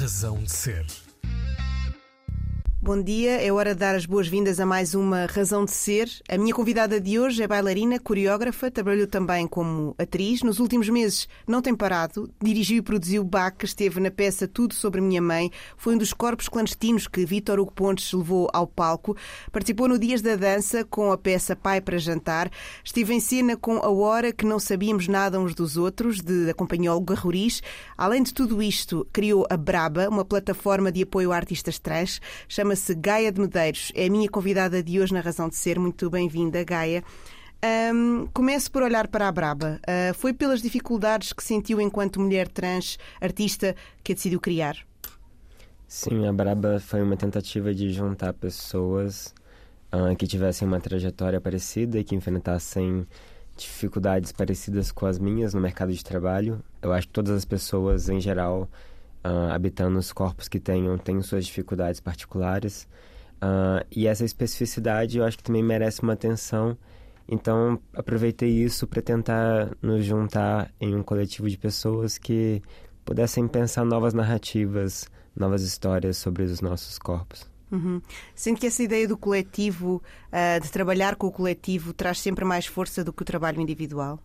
Razão de Ser. Bom dia, é hora de dar as boas-vindas a mais uma Razão de Ser. A minha convidada de hoje é bailarina, coreógrafa, trabalhou também como atriz. Nos últimos meses não tem parado, dirigiu e produziu Bach, esteve na peça Tudo sobre Minha Mãe, foi um dos corpos clandestinos que Vítor Hugo Pontes levou ao palco. Participou no Dias da Dança com a peça Pai para Jantar. Esteve em cena com A Hora que não sabíamos nada uns dos outros, de Olga Roriz. Além de tudo isto, criou a Braba, uma plataforma de apoio a artistas trans. Chama chama-se Gaia de Medeiros. É a minha convidada de hoje na Razão de Ser. Muito bem-vinda, Gaia. Um, comece por olhar para a Braba. Uh, foi pelas dificuldades que sentiu enquanto mulher trans artista que a decidiu criar? Sim, a Braba foi uma tentativa de juntar pessoas uh, que tivessem uma trajetória parecida e que enfrentassem dificuldades parecidas com as minhas no mercado de trabalho. Eu acho que todas as pessoas, em geral, uh, habitando os corpos que tenham, têm suas dificuldades particulares. Uh, e essa especificidade eu acho que também merece uma atenção. Então, aproveitei isso para tentar nos juntar em um coletivo de pessoas que pudessem pensar novas narrativas, novas histórias sobre os nossos corpos. Uhum. Sente que essa ideia do coletivo, uh, de trabalhar com o coletivo, traz sempre mais força do que o trabalho individual?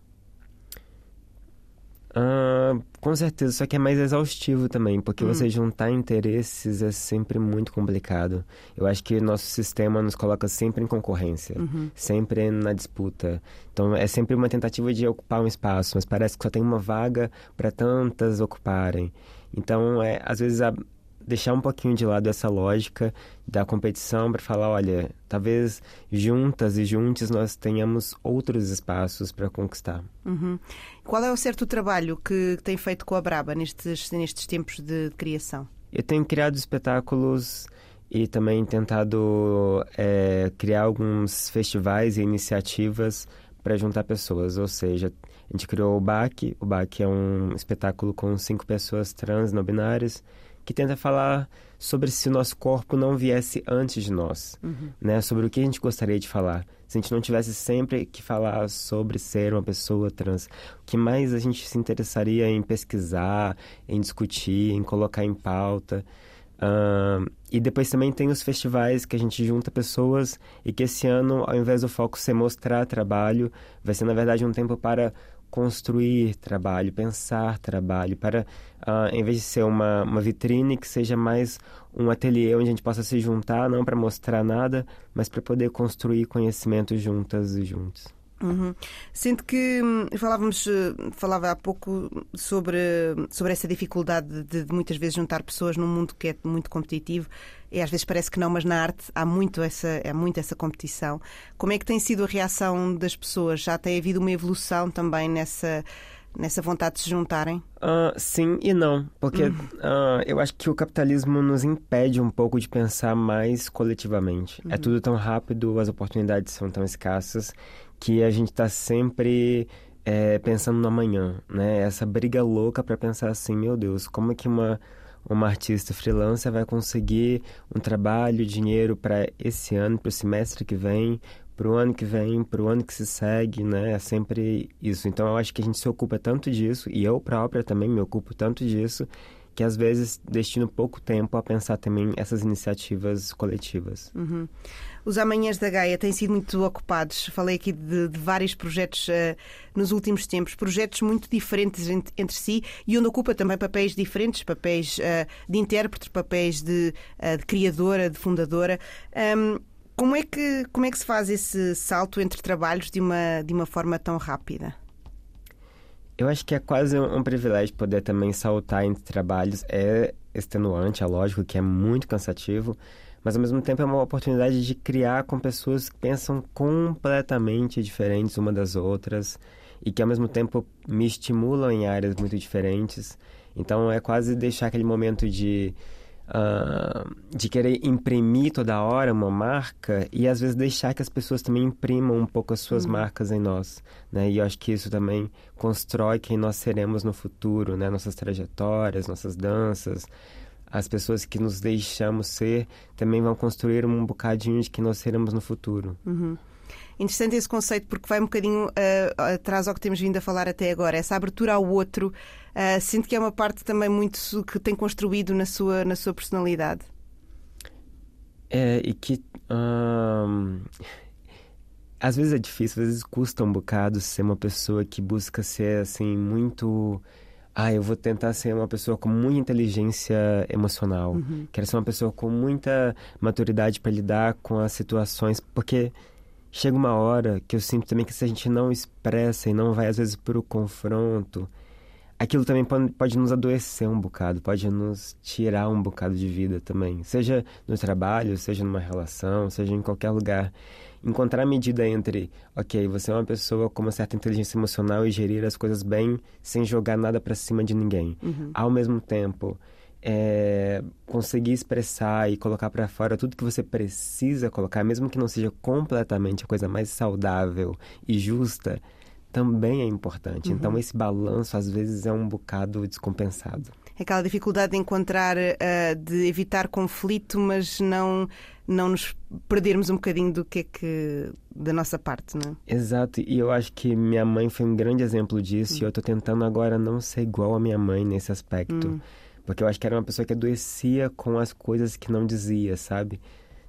Uh, com certeza, só que é mais exaustivo também, porque hum. você juntar interesses é sempre muito complicado. Eu acho que nosso sistema nos coloca sempre em concorrência, uhum. sempre na disputa. Então é sempre uma tentativa de ocupar um espaço, mas parece que só tem uma vaga para tantas ocuparem. Então, é, às vezes a, deixar um pouquinho de lado essa lógica da competição para falar, olha, talvez juntas e juntos nós tenhamos outros espaços para conquistar. Uhum. Qual é o certo trabalho que tem feito com a Braba nestes, nestes tempos de criação? Eu tenho criado espetáculos e também tentado é, criar alguns festivais e iniciativas para juntar pessoas, ou seja, a gente criou o BAC, o BAC é um espetáculo com cinco pessoas trans não binárias que tenta falar sobre se o nosso corpo não viesse antes de nós, uhum. né? Sobre o que a gente gostaria de falar. Se a gente não tivesse sempre que falar sobre ser uma pessoa trans, o que mais a gente se interessaria em pesquisar, em discutir, em colocar em pauta. Uh, e depois também tem os festivais que a gente junta pessoas e que esse ano, ao invés do foco ser mostrar trabalho, vai ser na verdade um tempo para construir trabalho, pensar trabalho, para, uh, em vez de ser uma, uma vitrine, que seja mais um ateliê onde a gente possa se juntar, não para mostrar nada, mas para poder construir conhecimento juntas e juntos. Uhum. Sinto que hum, falávamos, eh, falava há pouco sobre, sobre essa dificuldade de, de, muitas vezes juntar pessoas num mundo que é muito competitivo e às vezes parece que não, mas na arte há muito essa, há muito essa competição. Como é que tem sido a reação das pessoas? Já tem havido uma evolução também nessa, nessa vontade de se juntarem? Uh, sim e não, porque uh, eu acho que o capitalismo nos impede um pouco de pensar mais coletivamente. É uhum. É tudo tão rápido, as oportunidades são tão escassas que a gente está sempre é, pensando no amanhã, né? Essa briga louca para pensar assim, meu Deus, como é que uma uma artista freelancer vai conseguir um trabalho, dinheiro para esse ano, para o semestre que vem, para o ano que vem, para o ano que se segue, né? É sempre isso. Então eu acho que a gente se ocupa tanto disso, e eu própria também me ocupo tanto disso, que às vezes destino pouco tempo a pensar também essas iniciativas coletivas. Uhum. Os Amanhãs da Gaia têm sido muito ocupados. Falei aqui de, de vários projetos uh, nos últimos tempos, projetos muito diferentes entre, entre, si e onde ocupa também papéis diferentes, papéis uh, de intérprete, papéis de, uh, de criadora, de fundadora. Um, como é, que, como é que se faz esse salto entre trabalhos de uma, de uma forma tão rápida? Eu acho que é quase um, privilégio poder também saltar entre trabalhos. É extenuante, é lógico que é muito cansativo, mas ao mesmo tempo é uma oportunidade de criar com pessoas que pensam completamente diferentes uma das outras e que ao mesmo tempo me estimulam em áreas muito diferentes. Então é quase deixar aquele momento de uh, de querer imprimir toda hora uma marca e às vezes deixar que as pessoas também imprimam um pouco as suas uhum. marcas em nós, né? E eu acho que isso também constrói quem nós seremos no futuro, né? Nossas trajetórias, nossas danças, as pessoas que nos deixamos ser também vão construir um bocadinho de quem nós seremos no futuro. Uhum. Interessante esse conceito porque vai um bocadinho uh, atrás ao que temos vindo a falar até agora. Essa abertura ao outro, uh, sinto que é uma parte também muito que tem construído na sua, na sua personalidade. É, e que. Hum, às vezes é difícil, às vezes custa um bocado ser uma pessoa que busca ser, assim, muito. Ah, eu vou tentar ser uma pessoa com muita inteligência emocional. Uhum. Quero ser uma pessoa com muita maturidade para lidar com as situações, porque chega uma hora que eu sinto também que se a gente não expressa e não vai às vezes para o confronto, aquilo também pode, pode, nos adoecer um bocado, pode nos tirar um bocado de vida também, seja no trabalho, seja numa relação, seja em qualquer lugar. Encontrar a medida entre, ok, você é uma pessoa com uma certa inteligência emocional e gerir as coisas bem sem jogar nada para cima de ninguém. Uhum. Ao mesmo tempo, é, conseguir expressar e colocar para fora tudo que você precisa colocar, mesmo que não seja completamente a coisa mais saudável e justa, também é importante. Então, uhum. Então, esse balanço às vezes é um bocado descompensado. É aquela dificuldade de encontrar, uh, de evitar conflito, mas não não nos perdermos um bocadinho do que é que da nossa parte, não é? Exato, e eu acho que minha mãe foi um grande exemplo disso hum. e eu estou tentando agora não ser igual a minha mãe nesse aspecto. Hum. Porque eu acho que era uma pessoa que adoecia com as coisas que não dizia, sabe?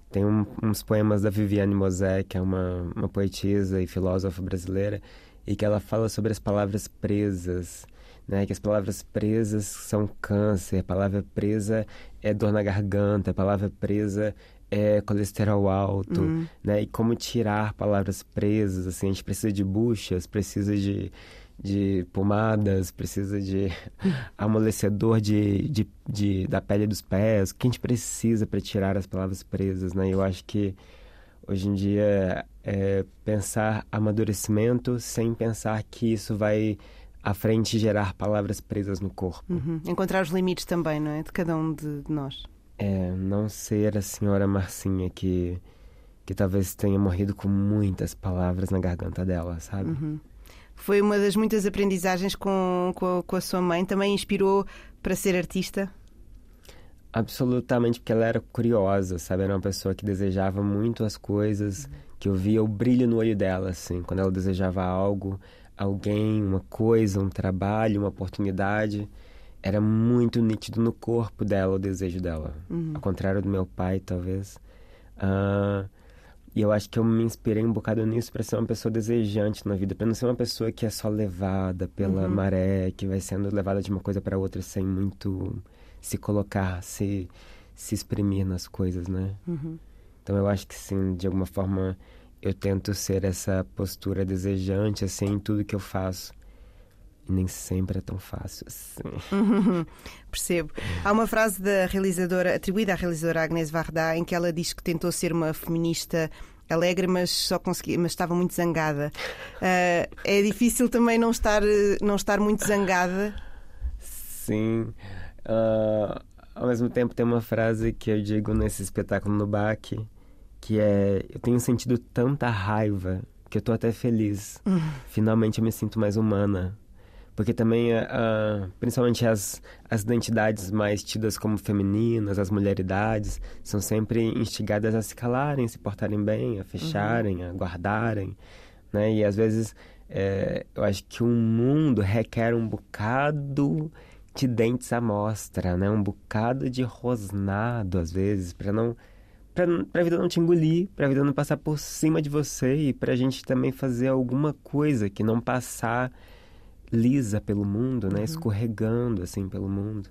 Tem um, uns poemas da Viviane Mosé, que é uma, uma poetisa e filósofa brasileira, e que ela fala sobre as palavras presas, né? Que as palavras presas são câncer, a palavra presa é dor na garganta, a palavra presa é colesterol alto, uhum. né? E como tirar palavras presas, assim, a gente precisa de buchas, precisa de de pomadas, precisa de amolecedor de, de, de, da pele dos pés, o que a gente precisa para tirar as palavras presas, né? Eu acho que hoje em dia é pensar amadurecimento sem pensar que isso vai à frente gerar palavras presas no corpo. Uhum. Encontrar os limites também, não é? De cada um de, nós. É, não ser a senhora Marcinha que, que talvez tenha morrido com muitas palavras na garganta dela, sabe? Uhum. Foi uma das muitas aprendizagens com, com, com a sua mãe. Também inspirou para ser artista? Absolutamente, porque ela era curiosa, sabe? Era uma pessoa que desejava muito as coisas, que eu via o brilho no olho dela, assim, quando ela desejava algo, alguém, uma coisa, um trabalho, uma oportunidade. Era muito nítido no corpo dela o desejo dela. Uhum. Ao contrário do meu pai, talvez. Uh, e eu acho que eu me inspirei um bocado nisso para ser uma pessoa desejante na vida, para não ser uma pessoa que é só levada pela uhum. maré, que vai sendo levada de uma coisa para outra sem muito se colocar, se se exprimir nas coisas, né? Uhum. Então eu acho que sim, de alguma forma eu tento ser essa postura desejante assim em tudo que eu faço. E nem sempre é tão fácil assim. Uhum, percebo. Há uma frase da realizadora, atribuída à realizadora Agnès Varda, em que ela diz que tentou ser uma feminista alegre, mas só conseguia, mas estava muito zangada. Uh, é difícil também não estar, não estar muito zangada. Sim. Uh, ao mesmo tempo tem uma frase que eu digo nesse espetáculo no BAC, que é eu tenho sentido tanta raiva que eu tô até feliz. Uhum. Finalmente eu me sinto mais humana porque também, uh, principalmente as, as identidades mais tidas como femininas, as mulheridades, são sempre instigadas a se calarem, se portarem bem, a fecharem, uhum. a guardarem, né? E às vezes é, eu acho que o mundo requer um bocado de dentes à mostra, né? Um bocado de rosnado, às vezes, para não para a vida não te engolir, para a vida não passar por cima de você e para a gente também fazer alguma coisa que não passar lisa pelo mundo, né? Uhum. Escorregando assim pelo mundo.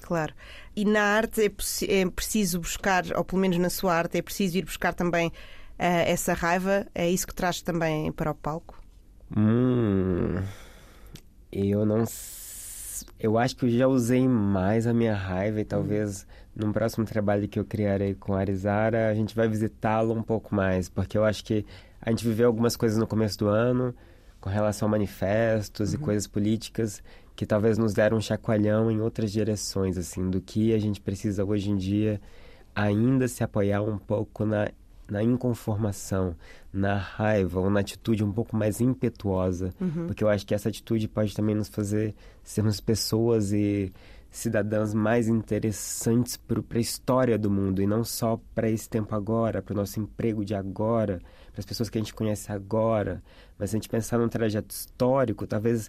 Claro. E na arte é, é, preciso buscar, ou pelo menos na sua arte, é preciso ir buscar também uh, essa raiva. É isso que traz também para o palco? Hum, eu não. Eu acho que eu já usei mais a minha raiva e talvez uhum. num próximo trabalho que eu criarei com a Arizara a gente vai visitá-lo um pouco mais, porque eu acho que a gente viveu algumas coisas no começo do ano com relação a manifestos uhum. e coisas políticas que talvez nos deram um chacoalhão em outras direções, assim, do que a gente precisa hoje em dia ainda se apoiar um pouco na, na inconformação, na raiva ou na atitude um pouco mais impetuosa, uhum. porque eu acho que essa atitude pode também nos fazer sermos pessoas e cidadãs mais interessantes para a história do mundo e não só para esse tempo agora, para o nosso emprego de agora, para as pessoas que a gente conhece agora. Mas se a gente pensar num trajeto histórico, talvez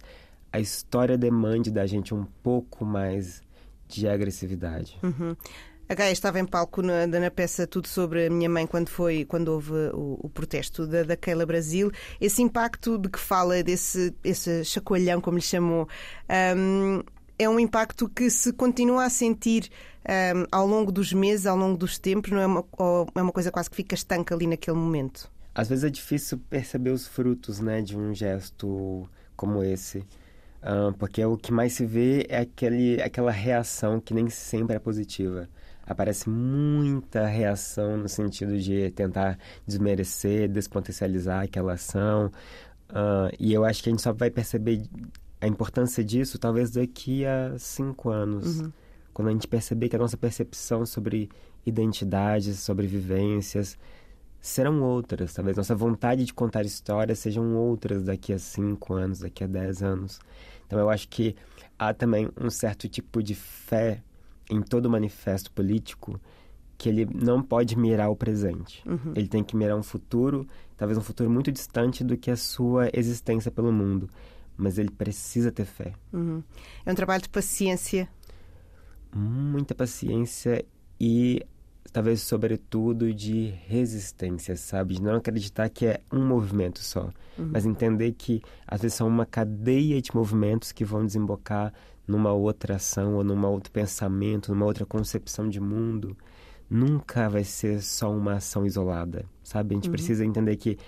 a história demande da gente um pouco mais de agressividade. Uhum. A Gaia estava em palco na, na, peça Tudo sobre a Minha Mãe quando foi quando houve o, o protesto da, da Keila Brasil. Esse impacto de que fala, desse esse chacoalhão, como lhe chamou, um, é um impacto que se continua a sentir um, ao longo dos meses, ao longo dos tempos, não é uma, é uma coisa quase que fica estanca ali naquele momento? Às vezes é difícil perceber os frutos né, de um gesto como esse. Um, porque o que mais se vê é aquele, aquela reação que nem sempre é positiva aparece muita reação no sentido de tentar desmerecer, despotencializar aquela ação. Uh, e eu acho que a gente só vai perceber a importância disso talvez daqui a cinco anos. Uhum. Quando a gente perceber que a nossa percepção sobre identidades, sobre vivências, serão outras. Talvez nossa vontade de contar histórias sejam outras daqui a cinco anos, daqui a dez anos. Então eu acho que há também um certo tipo de fé em todo manifesto político que ele não pode mirar o presente. Uhum. Ele tem que mirar um futuro, talvez um futuro muito distante do que a sua existência pelo mundo. Mas ele precisa ter fé. Uhum. É um trabalho de paciência. Muita paciência e talvez sobretudo de resistência, sabe? De não acreditar que é um movimento só, uhum. mas entender que às vezes são uma cadeia de movimentos que vão desembocar numa outra ação ou num outro pensamento, numa outra concepção de mundo, nunca vai ser só uma ação isolada, sabe? A gente uhum. precisa entender que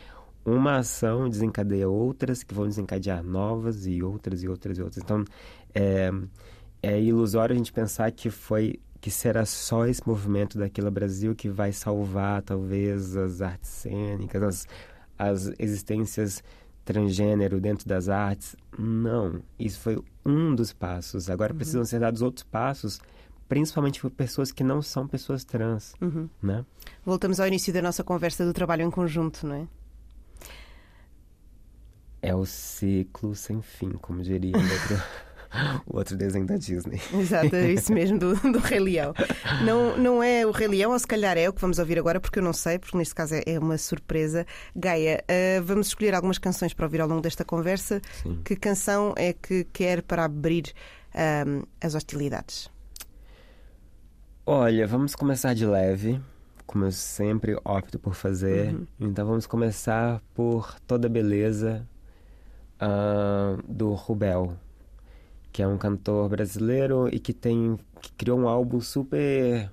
uma ação desencadeia outras que vão desencadear novas e outras e outras e outras. Então, é, é ilusório a gente pensar que foi que será só esse movimento daquilo Brasil que vai salvar talvez as artes cênicas, as, as existências transgênero dentro das artes. Não, isso foi um dos passos. Agora uhum. precisam ser dados outros passos, principalmente por pessoas que não são pessoas trans, uhum. né? Voltamos ao início da nossa conversa do trabalho em conjunto, não é? É o ciclo sem fim, como diria outro, o outro desenho da Disney. Exato, é isso mesmo, do, do Rei Leão. Não, não é o Rei Leão, ou se calhar é o que vamos ouvir agora, porque eu não sei, porque neste caso é, é uma surpresa. Gaia, uh, vamos escolher algumas canções para ouvir ao longo desta conversa. Sim. Que canção é que quer para abrir uh, as hostilidades? Olha, vamos começar de leve, como eu sempre opto por fazer. Uhum. Então vamos começar por Toda Beleza uh, do Rubel que é um cantor brasileiro e que tem que criou um álbum super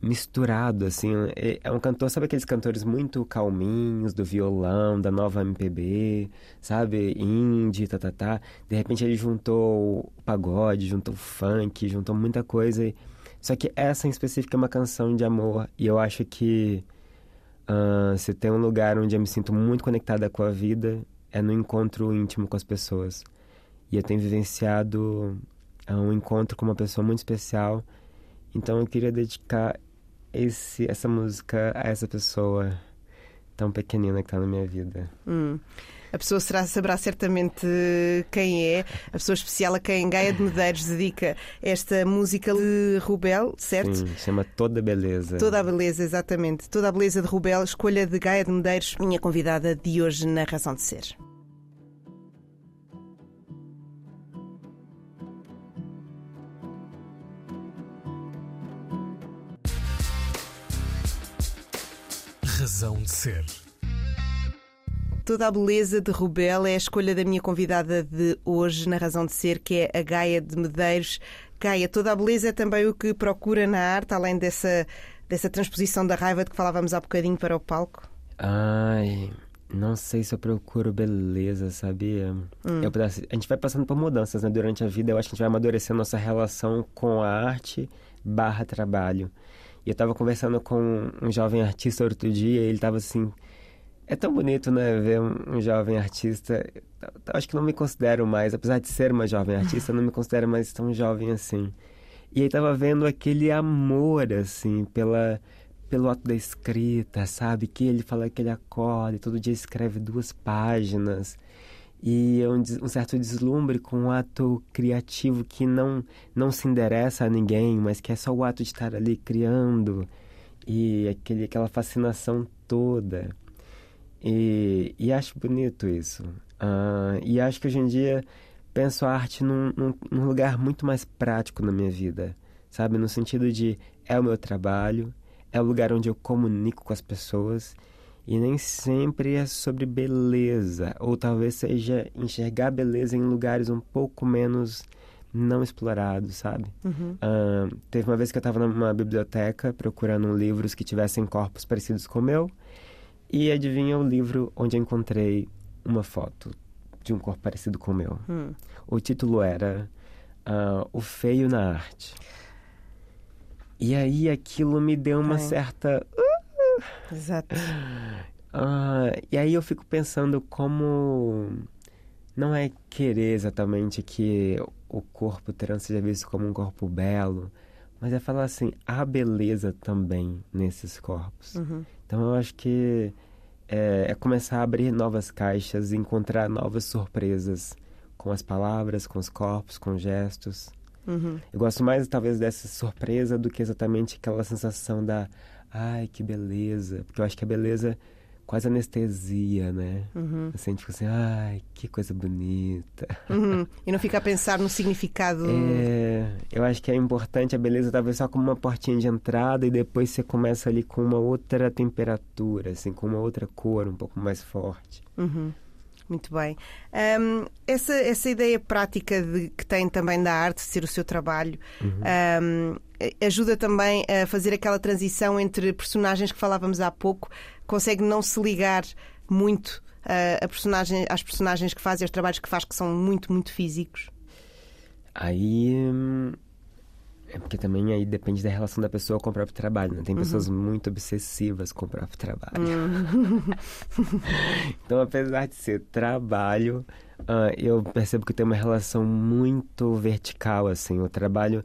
misturado assim é, um cantor sabe aqueles cantores muito calminhos do violão da nova MPB sabe indie tá, tá, tá. de repente ele juntou o pagode juntou o funk juntou muita coisa só que essa em específico é uma canção de amor e eu acho que uh, se tem um lugar onde eu me sinto muito conectada com a vida é no encontro íntimo com as pessoas e eu tenho vivenciado é, um encontro com uma pessoa muito especial. Então eu queria dedicar esse, essa música a essa pessoa tão pequenina que está na minha vida. Hum. A pessoa será, saberá certamente quem é, a pessoa especial a quem Gaia de Medeiros dedica esta música de Rubel, certo? Sim, chama Toda a Beleza. Toda a Beleza, exatamente. Toda a Beleza de Rubel, escolha de Gaia de Medeiros, minha convidada de hoje na Razão de Ser. Razão de Ser. Toda a beleza de Rubel é a escolha da minha convidada de hoje na Razão de Ser, que é a Gaia de Medeiros. Gaia, toda a beleza é também o que procura na arte, além dessa, dessa transposição da raiva de que falávamos há bocadinho para o palco? Ai, não sei se eu procuro beleza, sabia? Hum. Eu, a gente vai passando por mudanças né? durante a vida. Eu acho que a gente vai amadurecendo nossa relação com a arte barra trabalho. E eu tava conversando com um jovem artista outro dia e ele tava assim. É tão bonito, né, ver um, um jovem artista. Eu, acho que não me considero mais, apesar de ser uma jovem artista, não me considero mais tão jovem assim. E aí tava vendo aquele amor, assim, pela, pelo ato da escrita, sabe? Que ele fala que ele acorda e todo dia escreve duas páginas. E um, um, certo deslumbre com um ato criativo que não, não se endereça a ninguém, mas que é só o ato de estar ali criando e aquele, aquela fascinação toda. E, e acho bonito isso. Uh, e acho que hoje em dia penso a arte num, num, num lugar muito mais prático na minha vida, sabe? No sentido de é o meu trabalho, é o lugar onde eu comunico com as pessoas e nem sempre é sobre beleza, ou talvez seja enxergar beleza em lugares um pouco menos não explorados, sabe? Uhum. Uh, teve uma vez que eu estava numa biblioteca procurando livros que tivessem corpos parecidos com o meu, e adivinha o livro onde eu encontrei uma foto de um corpo parecido com o meu. Hum. O título era uh, O Feio na Arte. E aí aquilo me deu uma certa Exato. Ah, e aí eu fico pensando como não é querer exatamente que o corpo trans seja visto como um corpo belo, mas é falar assim, há beleza também nesses corpos. Uhum. Então eu acho que é, é, começar a abrir novas caixas e encontrar novas surpresas com as palavras, com os corpos, com gestos. Uhum. Eu gosto mais, talvez, dessa surpresa do que exatamente aquela sensação da ai, que beleza. Porque eu acho que a beleza quase anestesia, né? Uhum. Assim, a gente fica assim, ai, que coisa bonita. Uhum. E não fica a pensar no significado. É, eu acho que é importante a beleza talvez só como uma portinha de entrada e depois você começa ali com uma outra temperatura, assim, com uma outra cor um pouco mais forte. Uhum. Muito bem. Um, essa, essa ideia prática de, que tem também da arte ser o seu trabalho Uhum. um, ajuda também a fazer aquela transição entre personagens que falávamos há pouco. Consegue não se ligar muito uh, a personagem, às personagens que faz e aos trabalhos que faz, que são muito, muito físicos. Aí. hum, É porque também aí depende da relação da pessoa com o próprio trabalho, né? Tem pessoas muito obsessivas com o próprio trabalho. então, apesar de ser trabalho, ah, eu percebo que tem uma relação muito vertical, assim. O trabalho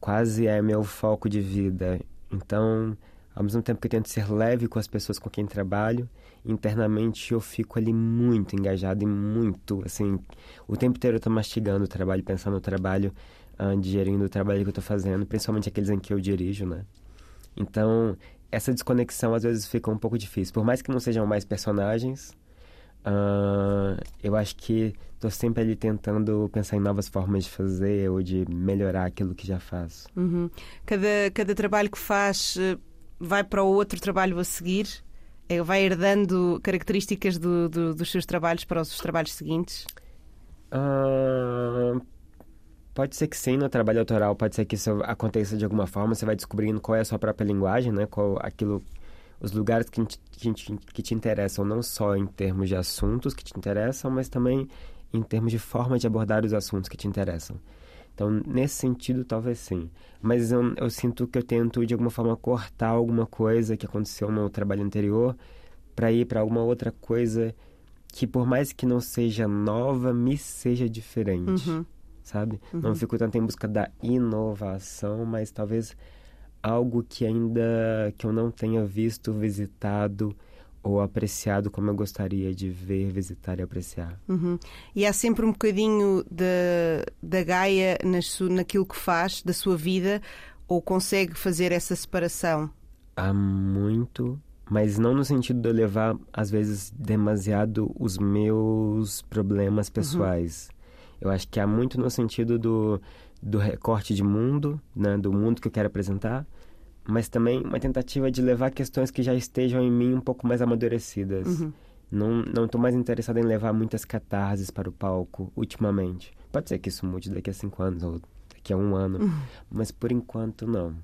quase é meu foco de vida. Então, ao mesmo tempo que eu tento ser leve com as pessoas com quem trabalho, internamente eu fico ali muito engajado e muito, assim, o tempo inteiro eu tô mastigando o trabalho, pensando no trabalho, ah, digerindo o trabalho que eu tô fazendo, principalmente aqueles em que eu dirijo, né? Então, essa desconexão às vezes fica um pouco difícil. Por mais que não sejam mais personagens, ah, eu acho que tô sempre ali tentando pensar em novas formas de fazer ou de melhorar aquilo que já faço. Uhum. Cada, cada trabalho que faz eh, vai para o outro trabalho a seguir? É, vai herdando características do- do- dos seus trabalhos para os trabalhos seguintes? Ah, pode ser que sim, no trabalho autoral, pode ser que isso aconteça de alguma forma, você vai descobrindo qual é a sua própria linguagem, né? Qual aquilo, os lugares que te, que te, interessam, não só em termos de assuntos que te interessam, mas também em termos de forma de abordar os assuntos que te interessam. Então, nesse sentido, talvez sim. Mas eu, eu sinto que eu tento, de alguma forma, cortar alguma coisa que aconteceu no trabalho anterior para ir para alguma outra coisa que, por mais que não seja nova, me seja diferente Uhum. Sabe? Não fico tanto em busca da inovação, mas talvez algo que ainda que eu não tenha visto, visitado ou apreciado como eu gostaria de ver, visitar e apreciar. Uhum. E há sempre um bocadinho da, da Gaia nas naquilo que faz, da sua vida, ou consegue fazer essa separação? Há muito, mas não no sentido de eu levar às vezes demasiado os meus problemas pessoais. Eu acho que há muito no sentido do, do recorte de mundo, né, do mundo que eu quero apresentar, mas também uma tentativa de levar questões que já estejam em mim um pouco mais amadurecidas. Não não estou mais interessado em levar muitas catarses para o palco ultimamente. Pode ser que isso mude daqui a cinco anos ou daqui a um ano, mas por enquanto não.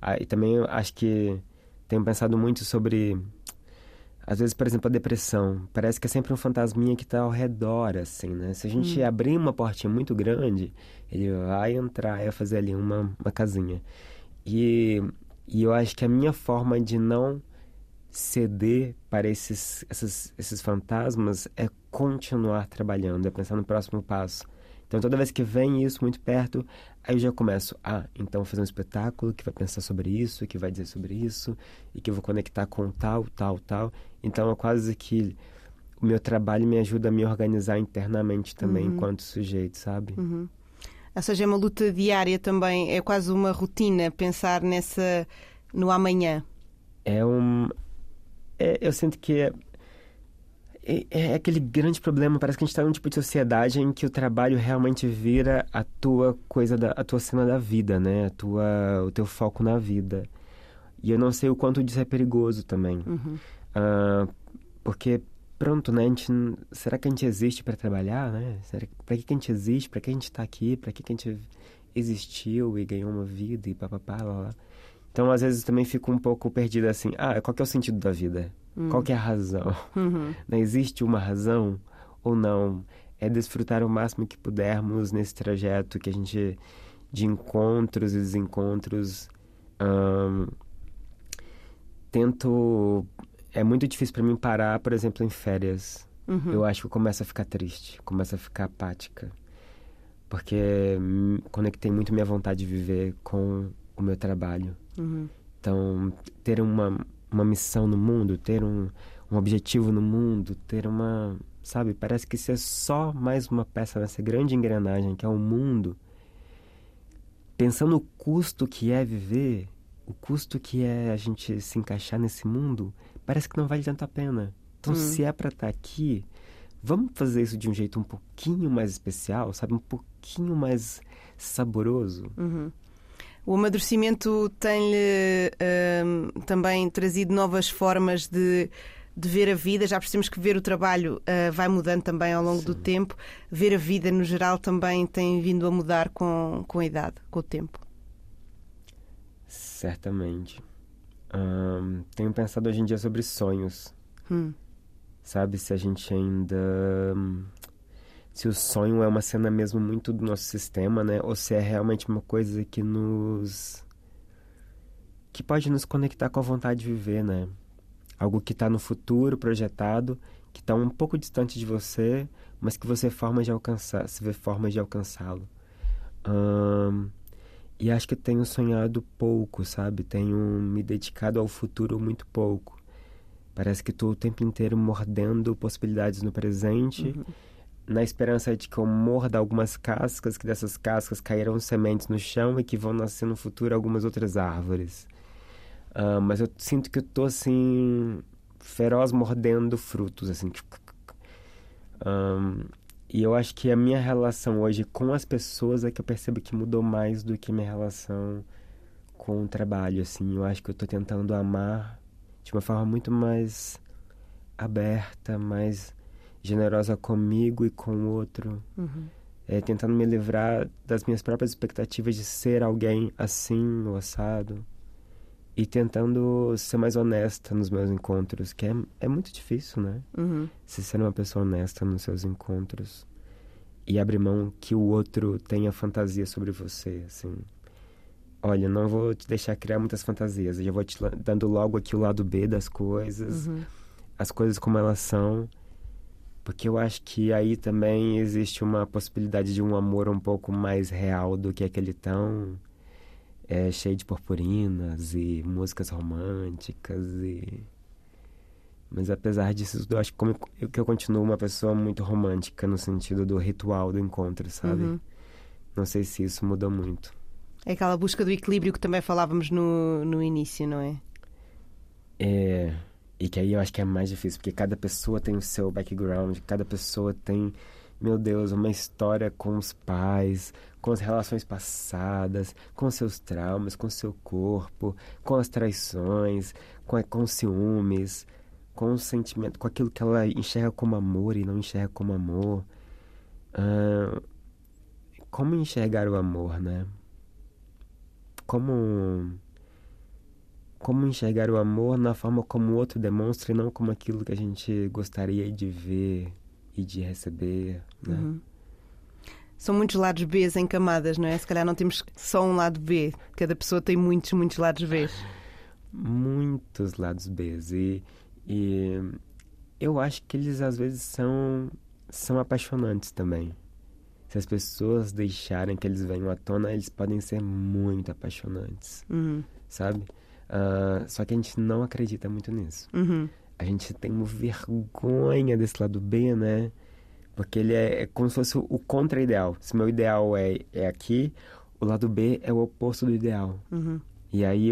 Ah, e também acho que tenho pensado muito sobre às vezes, por exemplo, a depressão. Parece que é sempre um fantasminha que está ao redor, assim, né? Se a gente abrir uma portinha muito grande, ele vai entrar e vai fazer ali uma, uma casinha. E, e eu acho que a minha forma de não ceder para esses, esses, esses fantasmas é continuar trabalhando, é pensar no próximo passo. Então, toda vez que vem isso muito perto, aí eu já começo, ah, então vou fazer um espetáculo que vai pensar sobre isso, que vai dizer sobre isso, e que eu vou conectar com tal, tal, tal. Então, é quase que o meu trabalho me ajuda a me organizar internamente também enquanto sujeito, sabe? Ou seja, é uma luta diária também, é quase uma rotina pensar nessa no amanhã. É um. é- eu sinto que é, é, é aquele grande problema. Parece que a gente está num tipo de sociedade em que o trabalho realmente vira a tua coisa, da, a tua cena da vida, né? A tua, o teu foco na vida. E eu não sei o quanto disso é perigoso também. Ah, porque, pronto, né? Gente, será que a gente existe para trabalhar, né? Será, para que, que a gente existe? Para que a gente está aqui? Para que, que a gente existiu e ganhou uma vida e papapá, lá, lá. Então, às vezes, também fico um pouco perdido assim. Ah, qual que é o sentido da vida? Qual que é a razão? Não existe uma razão ou não? É desfrutar o máximo que pudermos nesse trajeto que a gente... De encontros e desencontros. ahn, tento... É muito difícil para mim parar, por exemplo, em férias. Eu acho que eu começo a ficar triste, começo a ficar apática. Porque conectei muito minha vontade de viver com o meu trabalho. Então, ter uma, uma missão no mundo, ter um, um objetivo no mundo, ter uma. Sabe, parece que ser só mais uma peça nessa grande engrenagem que é o mundo. Pensando o custo que é viver, o custo que é a gente se encaixar nesse mundo, parece que não vale tanto a pena. Então, se é pra estar aqui, vamos fazer isso de um jeito um pouquinho mais especial, sabe? Um pouquinho mais saboroso. O amadurecimento tem-lhe hum, também trazido novas formas de, de ver a vida. Já percebemos que ver o trabalho ah, vai mudando também ao longo do tempo. Ver a vida, no geral, também tem vindo a mudar com, com a idade, com o tempo. Certamente. Ahn, tenho pensado hoje em dia sobre sonhos. Hum. Sabe, se a gente ainda. hum, Se o sonho é uma cena mesmo muito do nosso sistema, né? Ou se é realmente uma coisa que nos. que pode nos conectar com a vontade de viver, né? Algo que está no futuro projetado, que está um pouco distante de você, mas que você forma de alcançar, se vê formas de alcançá-lo. Ahn, e acho que tenho sonhado pouco, sabe? Tenho me dedicado ao futuro muito pouco. Parece que estou o tempo inteiro mordendo possibilidades no presente, na esperança de que eu morda algumas cascas, que dessas cascas cairão sementes no chão e que vão nascer no futuro algumas outras árvores. Ah, mas eu sinto que eu tô assim, feroz mordendo frutos, assim. Ahn, e eu acho que a minha relação hoje com as pessoas é que eu percebo que mudou mais do que minha relação com o trabalho, assim. Eu acho que eu tô tentando amar de uma forma muito mais aberta, mais generosa comigo e com o outro. É, tentando me livrar das minhas próprias expectativas de ser alguém assim ou assado. E tentando ser mais honesta nos meus encontros, que é, é muito difícil, né? Se ser uma pessoa honesta nos seus encontros. E abrir mão que o outro tenha fantasia sobre você, assim. Olha, não vou te deixar criar muitas fantasias. Eu já vou te dando logo aqui o lado B das coisas. As coisas como elas são. Porque eu acho que aí também existe uma possibilidade de um amor um pouco mais real do que aquele tão é, cheio de purpurinas e músicas românticas e mas apesar disso eu acho que, como eu, que eu continuo uma pessoa muito romântica no sentido do ritual do encontro, sabe? Não sei se isso mudou muito. É aquela busca do equilíbrio que também falávamos no, no início, não é? É, e que aí eu acho que é mais difícil, porque cada pessoa tem o seu background, cada pessoa tem, meu Deus, uma história com os pais, com as relações passadas, com seus traumas, com seu corpo, com as traições, com, com ciúmes, com o sentimento, com aquilo que ela enxerga como amor e não enxerga como amor. Ah, como enxergar o amor, né? Como como enxergar o amor na forma como o outro demonstra e não como aquilo que a gente gostaria de ver e de receber, né? São muitos lados B em camadas, não é? Se calhar não temos só um lado B. Cada pessoa tem muitos, muitos lados B. Muitos lados B e, e eu acho que eles às vezes são são apaixonantes também. Se as pessoas deixarem que eles venham à tona, eles podem ser muito apaixonantes, Uhum. sabe? Ah, só que a gente não acredita muito nisso. Uhum. A gente tem uma vergonha desse lado B, né? Porque ele é, é como se fosse o contra-ideal. Se meu ideal é, é aqui, o lado B é o oposto do ideal. Uhum. E aí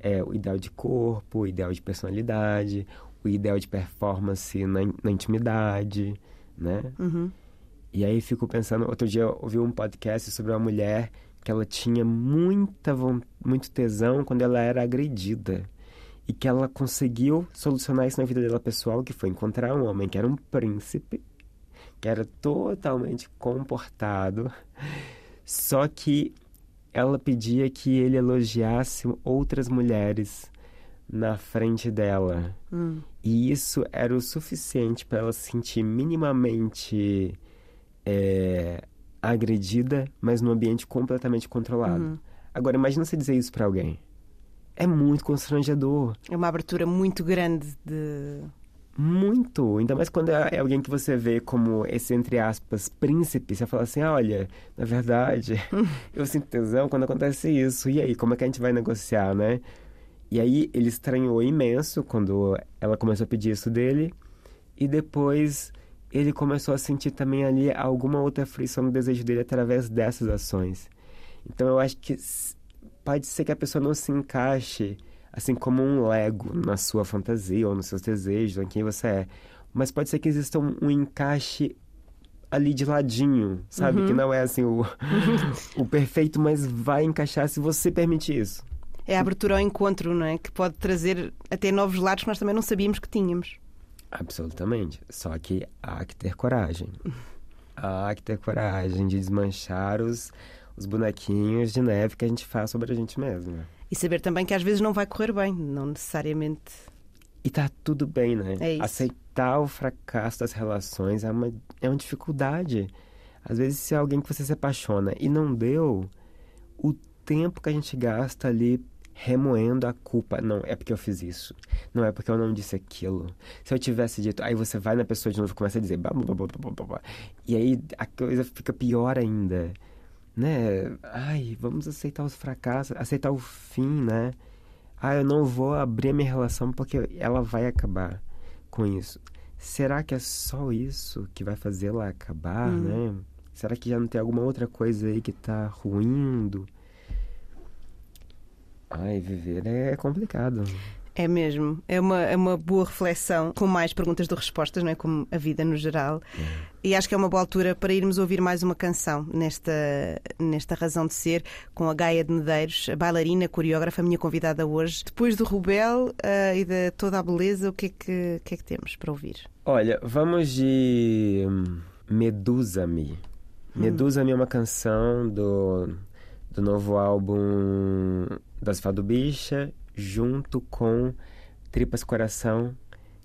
é o ideal de corpo, o ideal de personalidade, o ideal de performance na, na intimidade, né? Uhum. E aí fico pensando, outro dia eu ouvi um podcast sobre uma mulher que ela tinha muita muito tesão quando ela era agredida e que ela conseguiu solucionar isso na vida dela pessoal, que foi encontrar um homem que era um príncipe, que era totalmente comportado, só que ela pedia que ele elogiasse outras mulheres na frente dela. Hum. E isso era o suficiente para ela se sentir minimamente é, agredida, mas num ambiente completamente controlado. Uhum. Agora, imagina você dizer isso para alguém. É muito constrangedor. É uma abertura muito grande de. Muito. Ainda mais quando é alguém que você vê como esse, entre aspas, príncipe. Você fala assim: ah, olha, na verdade, eu sinto tesão quando acontece isso. E aí, como é que a gente vai negociar, né? E aí ele estranhou imenso quando ela começou a pedir isso dele. E depois ele começou a sentir também ali alguma outra frição no desejo dele através dessas ações. Então eu acho que pode ser que a pessoa não se encaixe assim como um lego na sua fantasia ou nos seus desejos, em quem você é. Mas pode ser que exista um, um encaixe ali de ladinho, sabe? Uhum. Que não é assim o, o perfeito, mas vai encaixar se você permitir isso. É a abertura ao encontro, não é? Que pode trazer até novos lados que nós também não sabíamos que tínhamos. Absolutamente. Só que há que ter coragem. Há que ter coragem de desmanchar os, os bonequinhos de neve que a gente faz sobre a gente mesmo. E saber também que às vezes não vai correr bem, não necessariamente. E tá tudo bem, né? É isso. Aceitar o fracasso das relações é uma, é uma dificuldade. Às vezes, se é alguém que você se apaixona e não deu, o tempo que a gente gasta ali remoendo a culpa. Não, é porque eu fiz isso. Não é porque eu não disse aquilo. Se eu tivesse dito, aí você vai na pessoa de novo e começa a dizer blá, blá, blá, blá, blá, blá. E aí a coisa fica pior ainda. Né? Ai, vamos aceitar os fracassos, aceitar o fim, né? Ah, eu não vou abrir a minha relação porque ela vai acabar com isso. Será que é só isso que vai fazer ela acabar, Hum. né? Será que já não tem alguma outra coisa aí que tá ruindo? Ai, viver é complicado. É mesmo. É uma, é uma boa reflexão, com mais perguntas do que respostas, não é? Como a vida no geral. E acho que é uma boa altura para irmos ouvir mais uma canção nesta, nesta razão de ser, com a Gaia de Medeiros, a bailarina, coreógrafa, minha convidada hoje. Depois do Rubel ah, e de toda a beleza, o que é que, que, é que temos para ouvir? Olha, vamos de hum, Medusa-me. Medusa-me é uma canção do, do novo álbum das Fado Bicha, junto com Tripas Coração,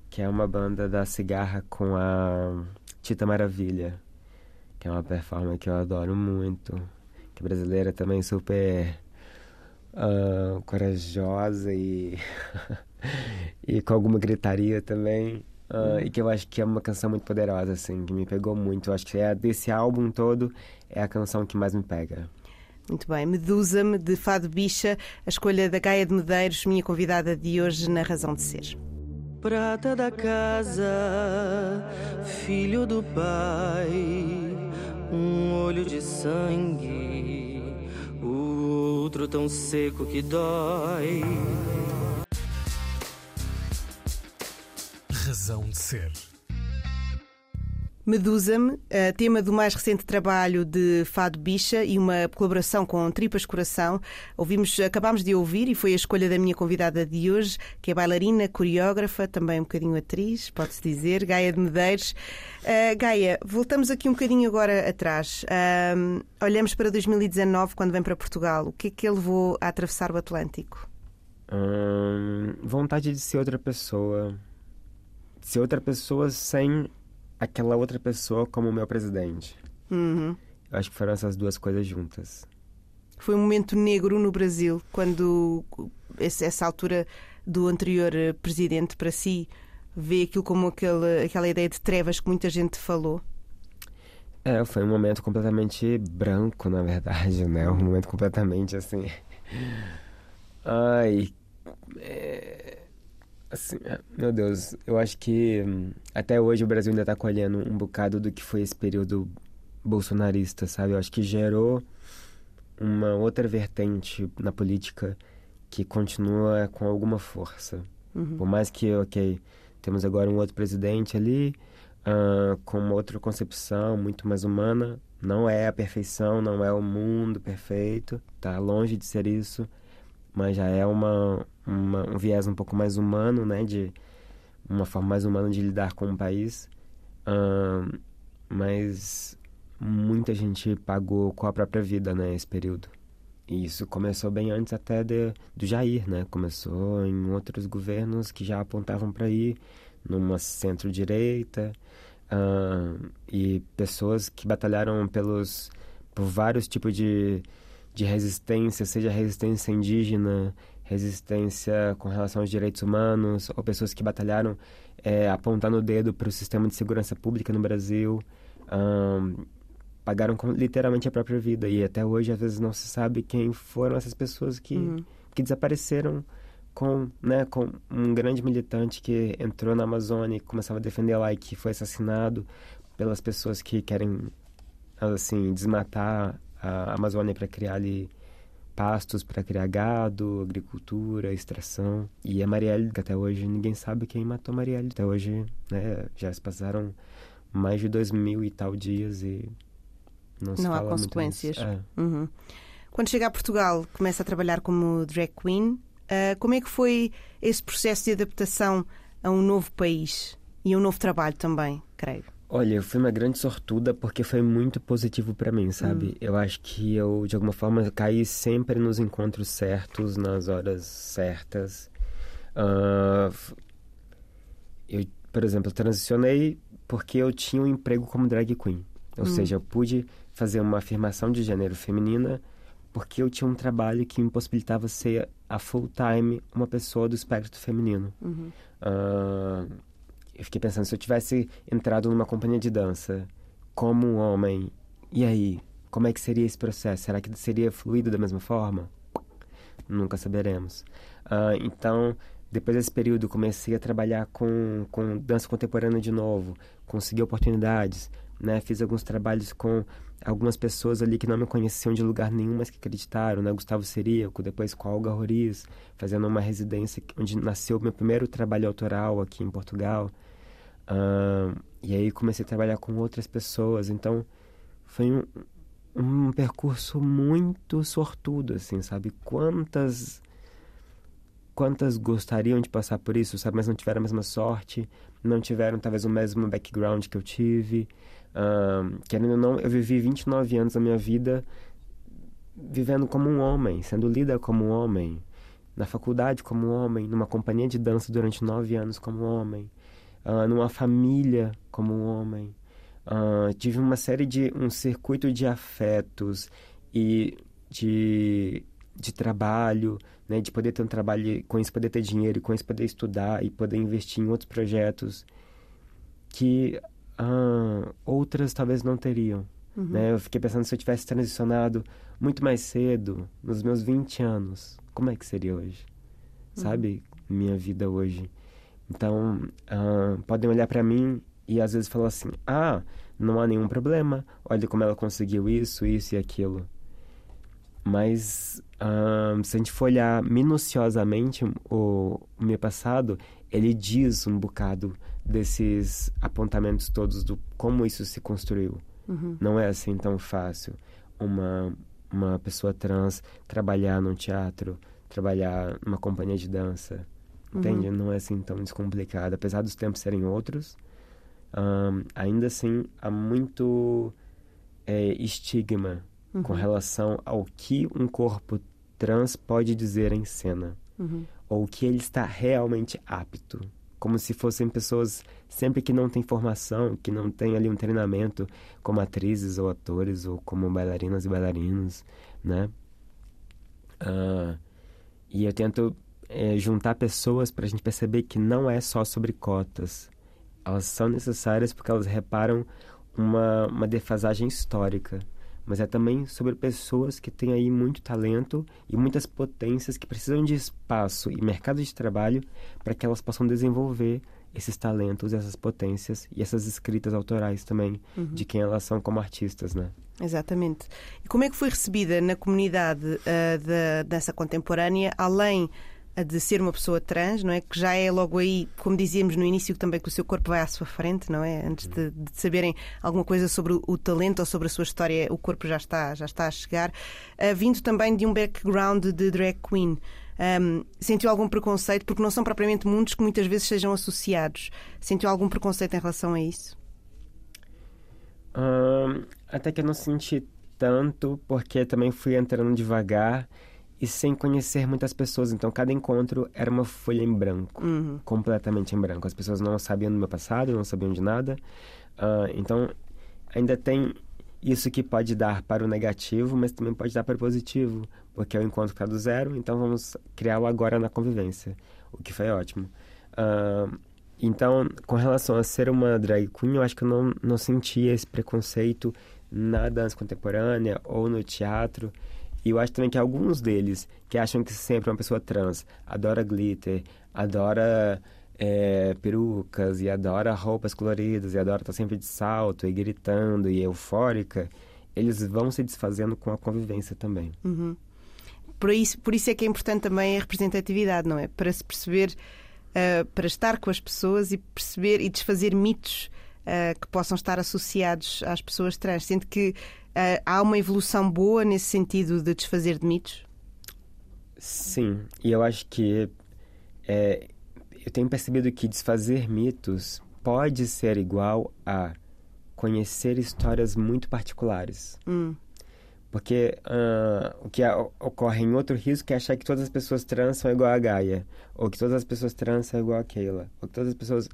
que é uma banda da Cigarra com a Tita Maravilha, que é uma performance que eu adoro muito, que é brasileira também super ah, corajosa e, e com alguma gritaria também. Ah, E que eu acho que é uma canção muito poderosa, assim, que me pegou muito. Eu acho que é desse álbum todo, é a canção que mais me pega. Muito bem, Medusa-me, de Fado Bicha, a escolha da Gaia de Medeiros, minha convidada de hoje na Razão de Ser. Prata da casa, filho do pai, um olho de sangue, o outro tão seco que dói. Razão de ser. Medusa-me, eh, tema do mais recente trabalho de Fado Bicha e uma colaboração com Tripas Coração. Ouvimos, acabámos de ouvir e foi a escolha da minha convidada de hoje, que é bailarina, coreógrafa, também um bocadinho atriz, pode-se dizer, Gaia de Medeiros. Eh, Gaia, voltamos aqui um bocadinho agora atrás. Ahm, olhamos para 2019, quando vem para Portugal. O que é que ele levou a atravessar o Atlântico? Hum, vontade de ser outra pessoa. Ser outra pessoa sem aquela outra pessoa como meu presidente. Uhum. Eu acho que foram essas duas coisas juntas. Foi um momento negro no Brasil, quando essa altura do anterior eh, presidente para si vê aquilo como aquele, aquela ideia de trevas que muita gente falou. É, foi um momento completamente branco, na verdade, né? Um momento completamente assim. Ai. é, Assim, é, meu Deus, eu acho que hum, até hoje o Brasil ainda está colhendo um bocado do que foi esse período bolsonarista, sabe? Eu acho que gerou uma outra vertente na política que continua com alguma força. Uhum. Por mais que, ok, temos agora um outro presidente ali, uh, com uma outra concepção muito mais humana, não é a perfeição, não é o mundo perfeito, está longe de ser isso, mas já é uma, uma, um viés um pouco mais humano, né? De uma forma mais humana de lidar com o país. Uh, mas muita gente pagou com a própria vida, né? Esse período. E isso começou bem antes até de, do Jair, né? Começou em outros governos que já apontavam para ir numa centro-direita uh, e pessoas que batalharam pelos por vários tipos de, de resistência, seja resistência indígena, resistência com relação aos direitos humanos, ou pessoas que batalharam é, apontando o dedo para o sistema de segurança pública no Brasil, um, pagaram com, literalmente a própria vida. E até hoje, às vezes, não se sabe quem foram essas pessoas que, uhum. que desapareceram com, né, com um grande militante que entrou na Amazônia e começava a defender lá e que foi assassinado pelas pessoas que querem, assim, desmatar a Amazônia para criar ali pastos para criar gado, agricultura, extração. E a Marielle, que até hoje ninguém sabe quem matou a Marielle. Até hoje, né, já se passaram mais de dois mil e tal dias e não se Não há consequências. É. Uhum. Quando chega a Portugal, começa a trabalhar como drag queen. Uh, como é que foi esse processo de adaptação a um novo país e a um novo trabalho também, creio? Olha, eu fui uma grande sortuda porque foi muito positivo para mim, sabe? Hum. Eu acho que eu, de alguma forma, caí sempre nos encontros certos, nas horas certas. Uh, eu, por exemplo, transicionei porque eu tinha um emprego como drag queen. Ou hum. seja, eu pude fazer uma afirmação de gênero feminina porque eu tinha um trabalho que me possibilitava ser a full time uma pessoa do espectro feminino. Uhum. Uh, eu fiquei pensando, se eu tivesse entrado numa companhia de dança como um homem, e aí? Como é que seria esse processo? Será que seria fluido da mesma forma? Nunca saberemos. Uh, então, depois desse período, comecei a trabalhar com, com dança contemporânea de novo, consegui oportunidades, né? Fiz alguns trabalhos com algumas pessoas ali que não me conheciam de lugar nenhum, mas que acreditaram, né? Gustavo Seríaco, depois com Olga Roriz, fazendo uma residência onde nasceu meu primeiro trabalho autoral aqui em Portugal. E aí comecei a trabalhar com outras pessoas. Então, foi um, um percurso muito sortudo, assim, sabe? Quantas quantas gostariam de passar por isso, sabe? Mas não tiveram a mesma sorte, não tiveram talvez o mesmo background que eu tive. Uh, querendo ou não, eu vivi 29 anos da minha vida vivendo como um homem, sendo lida como um homem, na faculdade como um homem, numa companhia de dança durante nove anos como um homem, uh, numa família como um homem. Uh, tive uma série de um circuito de afetos e de, de trabalho, né, de poder ter um trabalho, com isso poder ter dinheiro, com isso poder estudar e poder investir em outros projetos que uh, outras talvez não teriam. Uhum. Né? Eu fiquei pensando se eu tivesse transicionado muito mais cedo, nos meus 20 anos, como é que seria hoje? Uhum. Sabe? Minha vida hoje. Então, uh, podem olhar para mim e às vezes falar assim: ah, não há nenhum problema, olha como ela conseguiu isso, isso e aquilo. Mas uh, se a gente for olhar minuciosamente o, o meu passado, ele diz um bocado desses apontamentos todos do como isso se construiu. Uhum. Não é assim tão fácil uma, uma pessoa trans trabalhar num teatro, trabalhar numa companhia de dança Entende? Uhum. Não é assim tão descomplicado. Apesar dos tempos serem outros, um, ainda assim há muito é, estigma uhum. com relação ao que um corpo trans pode dizer em cena. Uhum. Ou o que ele está realmente apto. Como se fossem pessoas sempre que não têm formação, que não têm ali um treinamento como atrizes ou atores ou como bailarinas e bailarinos, né? Uh, e eu tento é, juntar pessoas para a gente perceber que não é só sobre cotas. Elas são necessárias porque elas reparam uma, uma defasagem histórica, mas é também sobre pessoas que têm aí muito talento e muitas potências que precisam de espaço e mercado de trabalho para que elas possam desenvolver esses talentos, essas potências e essas escritas autorais também uhum. de quem elas são como artistas, né? Exatamente. E como é que foi recebida na comunidade uh, da dança contemporânea, além de ser uma pessoa trans, não é? Que já é logo aí, como dizíamos no início, também que o seu corpo vai à sua frente, não é? Antes de, de saberem alguma coisa sobre o, o, talento ou sobre a sua história, o corpo já está, já está a chegar. Uh, vindo também de um background de drag queen. Um, sentiu algum preconceito? Porque não são propriamente mundos que muitas vezes sejam associados. Sentiu algum preconceito em relação a isso? Um, até que eu não senti tanto, porque também fui entrando devagar e sem conhecer muitas pessoas. Então, cada encontro era uma folha em branco, uhum. completamente em branco. As pessoas não sabiam do meu passado, não sabiam de nada. Uh, então, ainda tem isso que pode dar para o negativo, mas também pode dar para o positivo, porque é o encontro está do zero, então vamos criá-lo agora na convivência, o que foi ótimo. Uh, então, com relação a ser uma drag queen, eu acho que eu não, não sentia esse preconceito na dança contemporânea ou no teatro. E eu acho também que alguns deles, que acham que sempre uma pessoa trans adora glitter, adora é, perucas e adora roupas coloridas e adora estar sempre de salto e gritando e eufórica, eles vão se desfazendo com a convivência também. Uhum. Por, isso, por isso é que é importante também a representatividade, não é? Para se perceber, uh, para estar com as pessoas e perceber e desfazer mitos uh, que possam estar associados às pessoas trans. Sendo que há uma evolução boa nesse sentido de desfazer de mitos? Sim, e eu acho que é, eu tenho percebido que desfazer mitos pode ser igual a conhecer histórias muito particulares. Hum. Porque uh, o que ocorre em outro risco é achar que todas as pessoas trans são igual a Gaia, ou que todas as pessoas trans são igual a Keila, ou que todas as pessoas.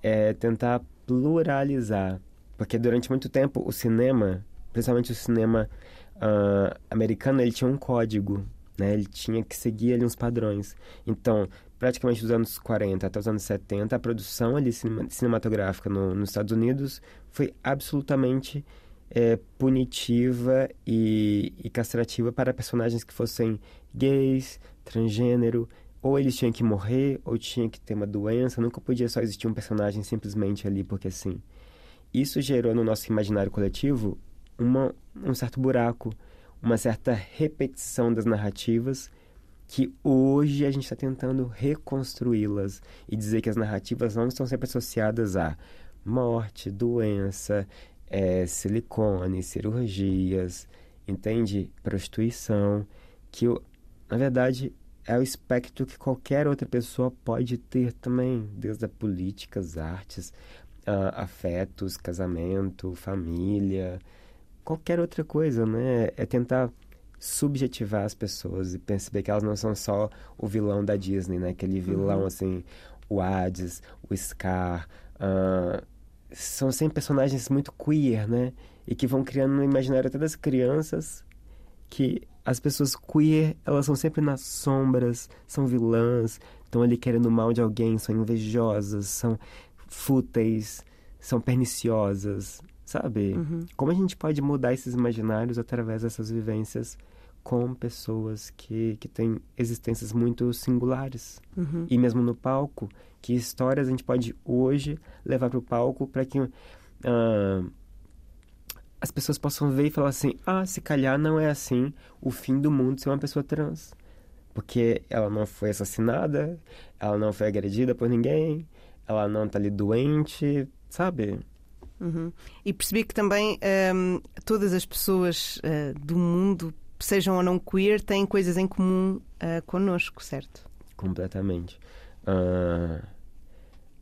É, tentar pluralizar. Porque durante muito tempo o cinema principalmente o cinema uh, americano, ele tinha um código, né? Ele tinha que seguir ali uns padrões. Então, praticamente dos anos 40 até os anos 70, a produção ali cinematográfica no, nos Estados Unidos foi absolutamente é, punitiva e, e castrativa para personagens que fossem gays, transgênero, ou eles tinham que morrer, ou tinha que ter uma doença, nunca podia só existir um personagem simplesmente ali porque sim. Isso gerou no nosso imaginário coletivo uma, um certo buraco, uma certa repetição das narrativas que hoje a gente está tentando reconstruí-las e dizer que as narrativas não estão sempre associadas a morte, doença, é, silicone, cirurgias, entende? Prostituição, que na verdade é o espectro que qualquer outra pessoa pode ter também, desde a política, as artes, uh, afetos, casamento, família, qualquer outra coisa, né? É tentar subjetivar as pessoas e perceber que elas não são só o vilão da Disney, né? Aquele vilão, uhum. assim, o Hades, o Scar. Uh, são sempre personagens muito queer, né? E que vão criando no imaginário até das crianças que as pessoas queer, elas são sempre nas sombras, são vilãs, estão ali querendo mal de alguém, são invejosas, são fúteis, são perniciosas, sabe? Uhum. Como a gente pode mudar esses imaginários através dessas vivências com pessoas que, que têm existências muito singulares. Uhum. E mesmo no palco, que histórias a gente pode hoje levar para o palco para que uh, as pessoas possam ver e falar assim: ah, se calhar não é assim o fim do mundo ser uma pessoa trans. Porque ela não foi assassinada, ela não foi agredida por ninguém, ela não está ali doente, sabe? Uhum. E percebi que também um, todas as pessoas uh, do mundo, sejam ou não queer, têm coisas em comum uh, connosco, certo? Completamente. Uh,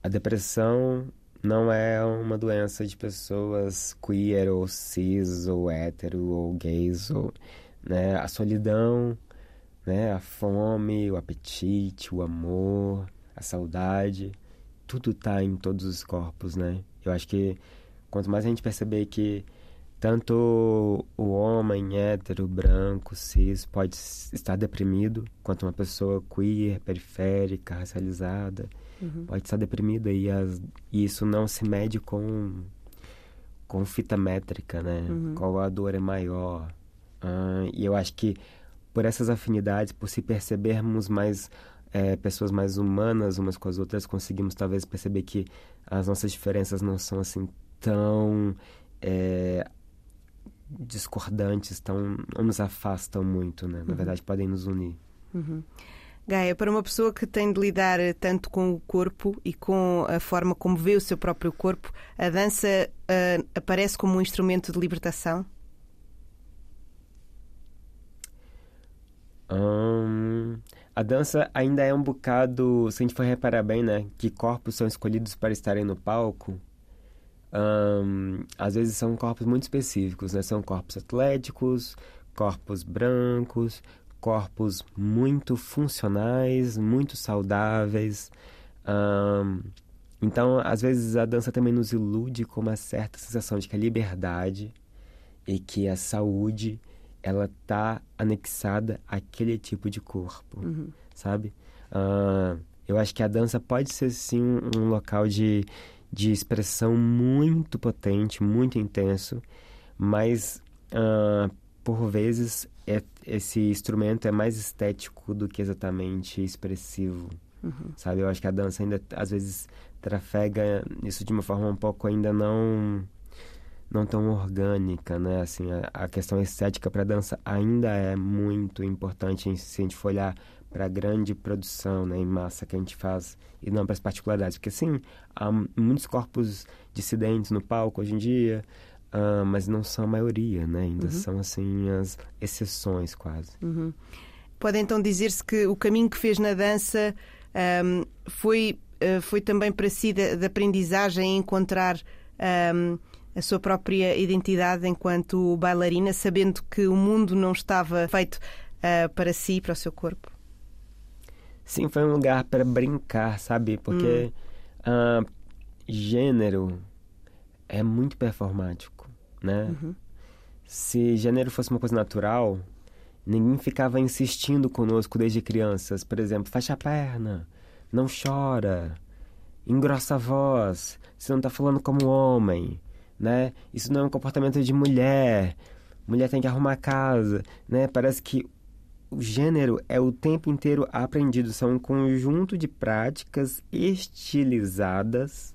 a depressão não é uma doença de pessoas queer ou cis ou hétero ou gays ou né a solidão né a fome o apetite o amor a saudade tudo está em todos os corpos né eu acho que Quanto mais a gente perceber que tanto o homem hétero, branco, cis pode estar deprimido, quanto uma pessoa queer, periférica, racializada, uhum. pode estar deprimida e, as, e, isso não se mede com, com fita métrica, né? Uhum. Qual a dor é maior. Uh, e eu acho que por essas afinidades, por se percebermos mais é, pessoas mais humanas umas com as outras, conseguimos talvez perceber que as nossas diferenças não são assim tão é, discordantes, tão, não nos afastam muito, né? Na uhum. verdade, podem nos unir. Uhum. Gaia, para uma pessoa que tem de lidar tanto com o corpo e com a forma como vê o seu próprio corpo, a dança uh, aparece como um instrumento de libertação? Um, a dança ainda é um bocado, se a gente for reparar bem, né, que corpos são escolhidos para estarem no palco. Um, às vezes são corpos muito específicos, né? São corpos atléticos, corpos brancos, corpos muito funcionais, muito saudáveis. Um, então, às vezes, a dança também nos ilude com uma certa sensação de que a liberdade e que a saúde ela tá anexada àquele tipo de corpo, uhum. sabe? Uh, eu acho que a dança pode ser sim um local de, de expressão muito potente, muito intenso, mas uh, por vezes é, esse instrumento é mais estético do que exatamente expressivo. Uhum. Sabe? Eu acho que a dança ainda às vezes trafega isso de uma forma um pouco ainda não não tão orgânica, né? Assim, a, a questão estética para dança ainda é muito importante se a gente for olhar para a grande produção né, em massa que a gente faz e não para as particularidades. Porque, sim, há muitos corpos dissidentes no palco hoje em dia, Uh, mas não são a maioria, né? Ainda uhum. são assim as exceções quase. Uhum. Pode então dizer-se que o caminho que fez na dança um, foi, uh, foi também para si de, de aprendizagem encontrar um, a sua própria identidade enquanto bailarina, sabendo que o mundo não estava feito uh, para si, para o seu corpo? Sim, foi um lugar para brincar, sabe? Porque hum. gênero é muito performático né? Uhum. Se janeiro fosse uma coisa natural, ninguém ficava insistindo conosco desde crianças. Por exemplo, fecha a perna, não chora, engrossa a voz, você não está falando como homem, né? Isso não é um comportamento de mulher. Mulher tem que arrumar a casa, né? Parece que o gênero é o tempo inteiro aprendido, são um conjunto de práticas estilizadas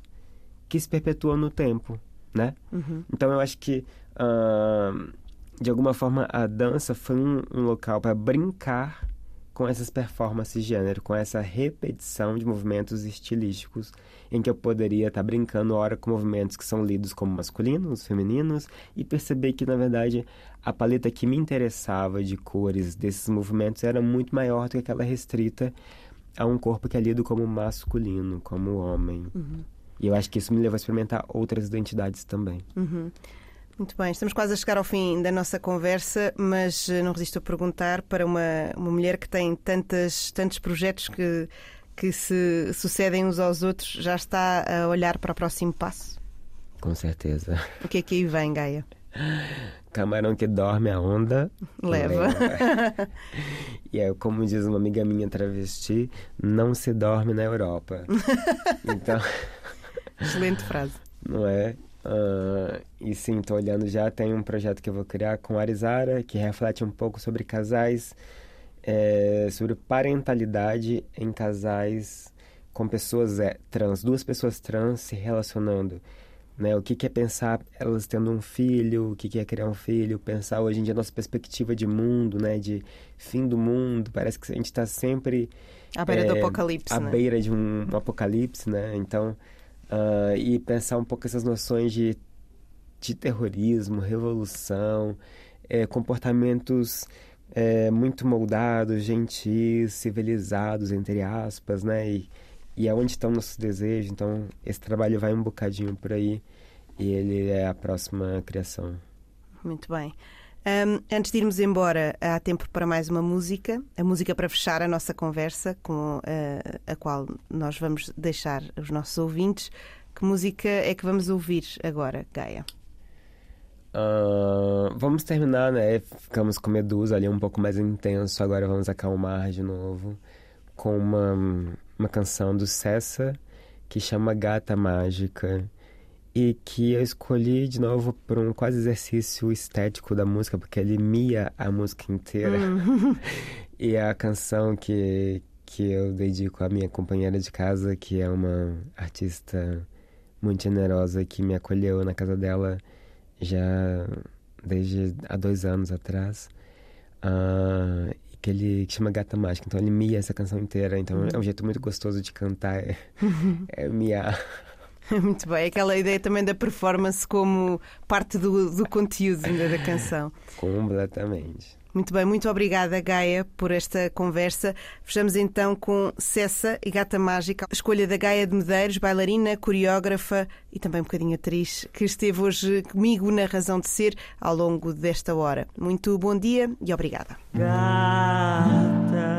que se perpetuam no tempo né? Uhum. Então eu acho que uh, de alguma forma a dança foi um, um local para brincar com essas performances de gênero, com essa repetição de movimentos estilísticos, em que eu poderia estar tá brincando ora com movimentos que são lidos como masculinos, femininos, e perceber que, na verdade, a paleta que me interessava de cores desses movimentos era muito maior do que aquela restrita a um corpo que é lido como masculino, como homem. Uhum. E eu acho que isso me leva a experimentar outras identidades também. Uhum. Muito bem, estamos quase a chegar ao fim da nossa conversa, mas eh, não resisto a perguntar para uma, uma mulher que tem tantas, tantos projetos que, que se sucedem uns aos outros, já está a olhar para o próximo passo? Com certeza. O que é que aí vem, Gaia? Camarão que dorme a onda leva. leva. e aí, como diz uma amiga minha travesti, não se dorme na Europa. então. Excelente frase. Não é? Uh, e sim, estou olhando já, tem um projeto que eu vou criar com a Arizara, que reflete um pouco sobre casais, é, sobre parentalidade em casais com pessoas é, trans, duas pessoas trans se relacionando. Né? O que, que é pensar elas tendo um filho, o que, que é criar um filho, pensar hoje em dia a nossa perspectiva de mundo, né? de fim do mundo, parece que a gente está sempre... À beira é, do apocalipse, À né? beira de um, um apocalipse, né? Então uh, e pensar um pouco essas noções de, de terrorismo, revolução, é, comportamentos é, muito moldados, gentis, civilizados, entre aspas, né? E, e aonde estão nossos desejos. Então, esse trabalho vai um bocadinho por aí e ele é a próxima criação. Muito bem. Um, antes de irmos embora, há tempo para mais uma música, a música para fechar a nossa conversa, com uh, a qual nós vamos deixar os nossos ouvintes. Que música é que vamos ouvir agora, Gaia? Uh, vamos terminar, né? Ficamos com Medusa ali um pouco mais intenso, agora vamos acalmar de novo com uma, uma canção do Cessa que chama Gata Mágica e que eu escolhi de novo por um quase exercício estético da música, porque ele mia a música inteira. Hum. e a canção que, que eu dedico à minha companheira de casa, que é uma artista muito generosa que me acolheu na casa dela já desde há dois anos atrás. Uh, que ele que chama Gata Mágica. Então ele mia essa canção inteira. Então Uhum. é um jeito muito gostoso de cantar, é, é miar. Muito bem, aquela ideia também da performance como parte do, do conteúdo da canção. Completamente. Muito bem, muito obrigada, Gaia, por esta conversa. Fechamos então com Cessa e Gata Mágica, a escolha da Gaia de Medeiros, bailarina, coreógrafa e também um bocadinho atriz, que esteve hoje comigo na Razão de Ser ao longo desta hora. Muito bom dia e obrigada. Gata